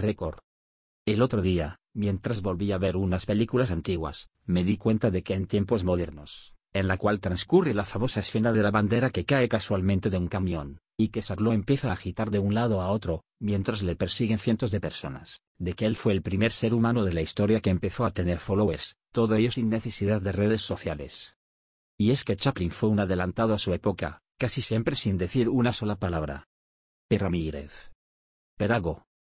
Récord. El otro día, mientras volví a ver unas películas antiguas, me di cuenta de que en tiempos modernos, en la cual transcurre la famosa escena de la bandera que cae casualmente de un camión, y que Sarlo empieza a agitar de un lado a otro, mientras le persiguen cientos de personas, de que él fue el primer ser humano de la historia que empezó a tener followers, todo ello sin necesidad de redes sociales. Y es que Chaplin fue un adelantado a su época, casi siempre sin decir una sola palabra. Ramírez. Perago,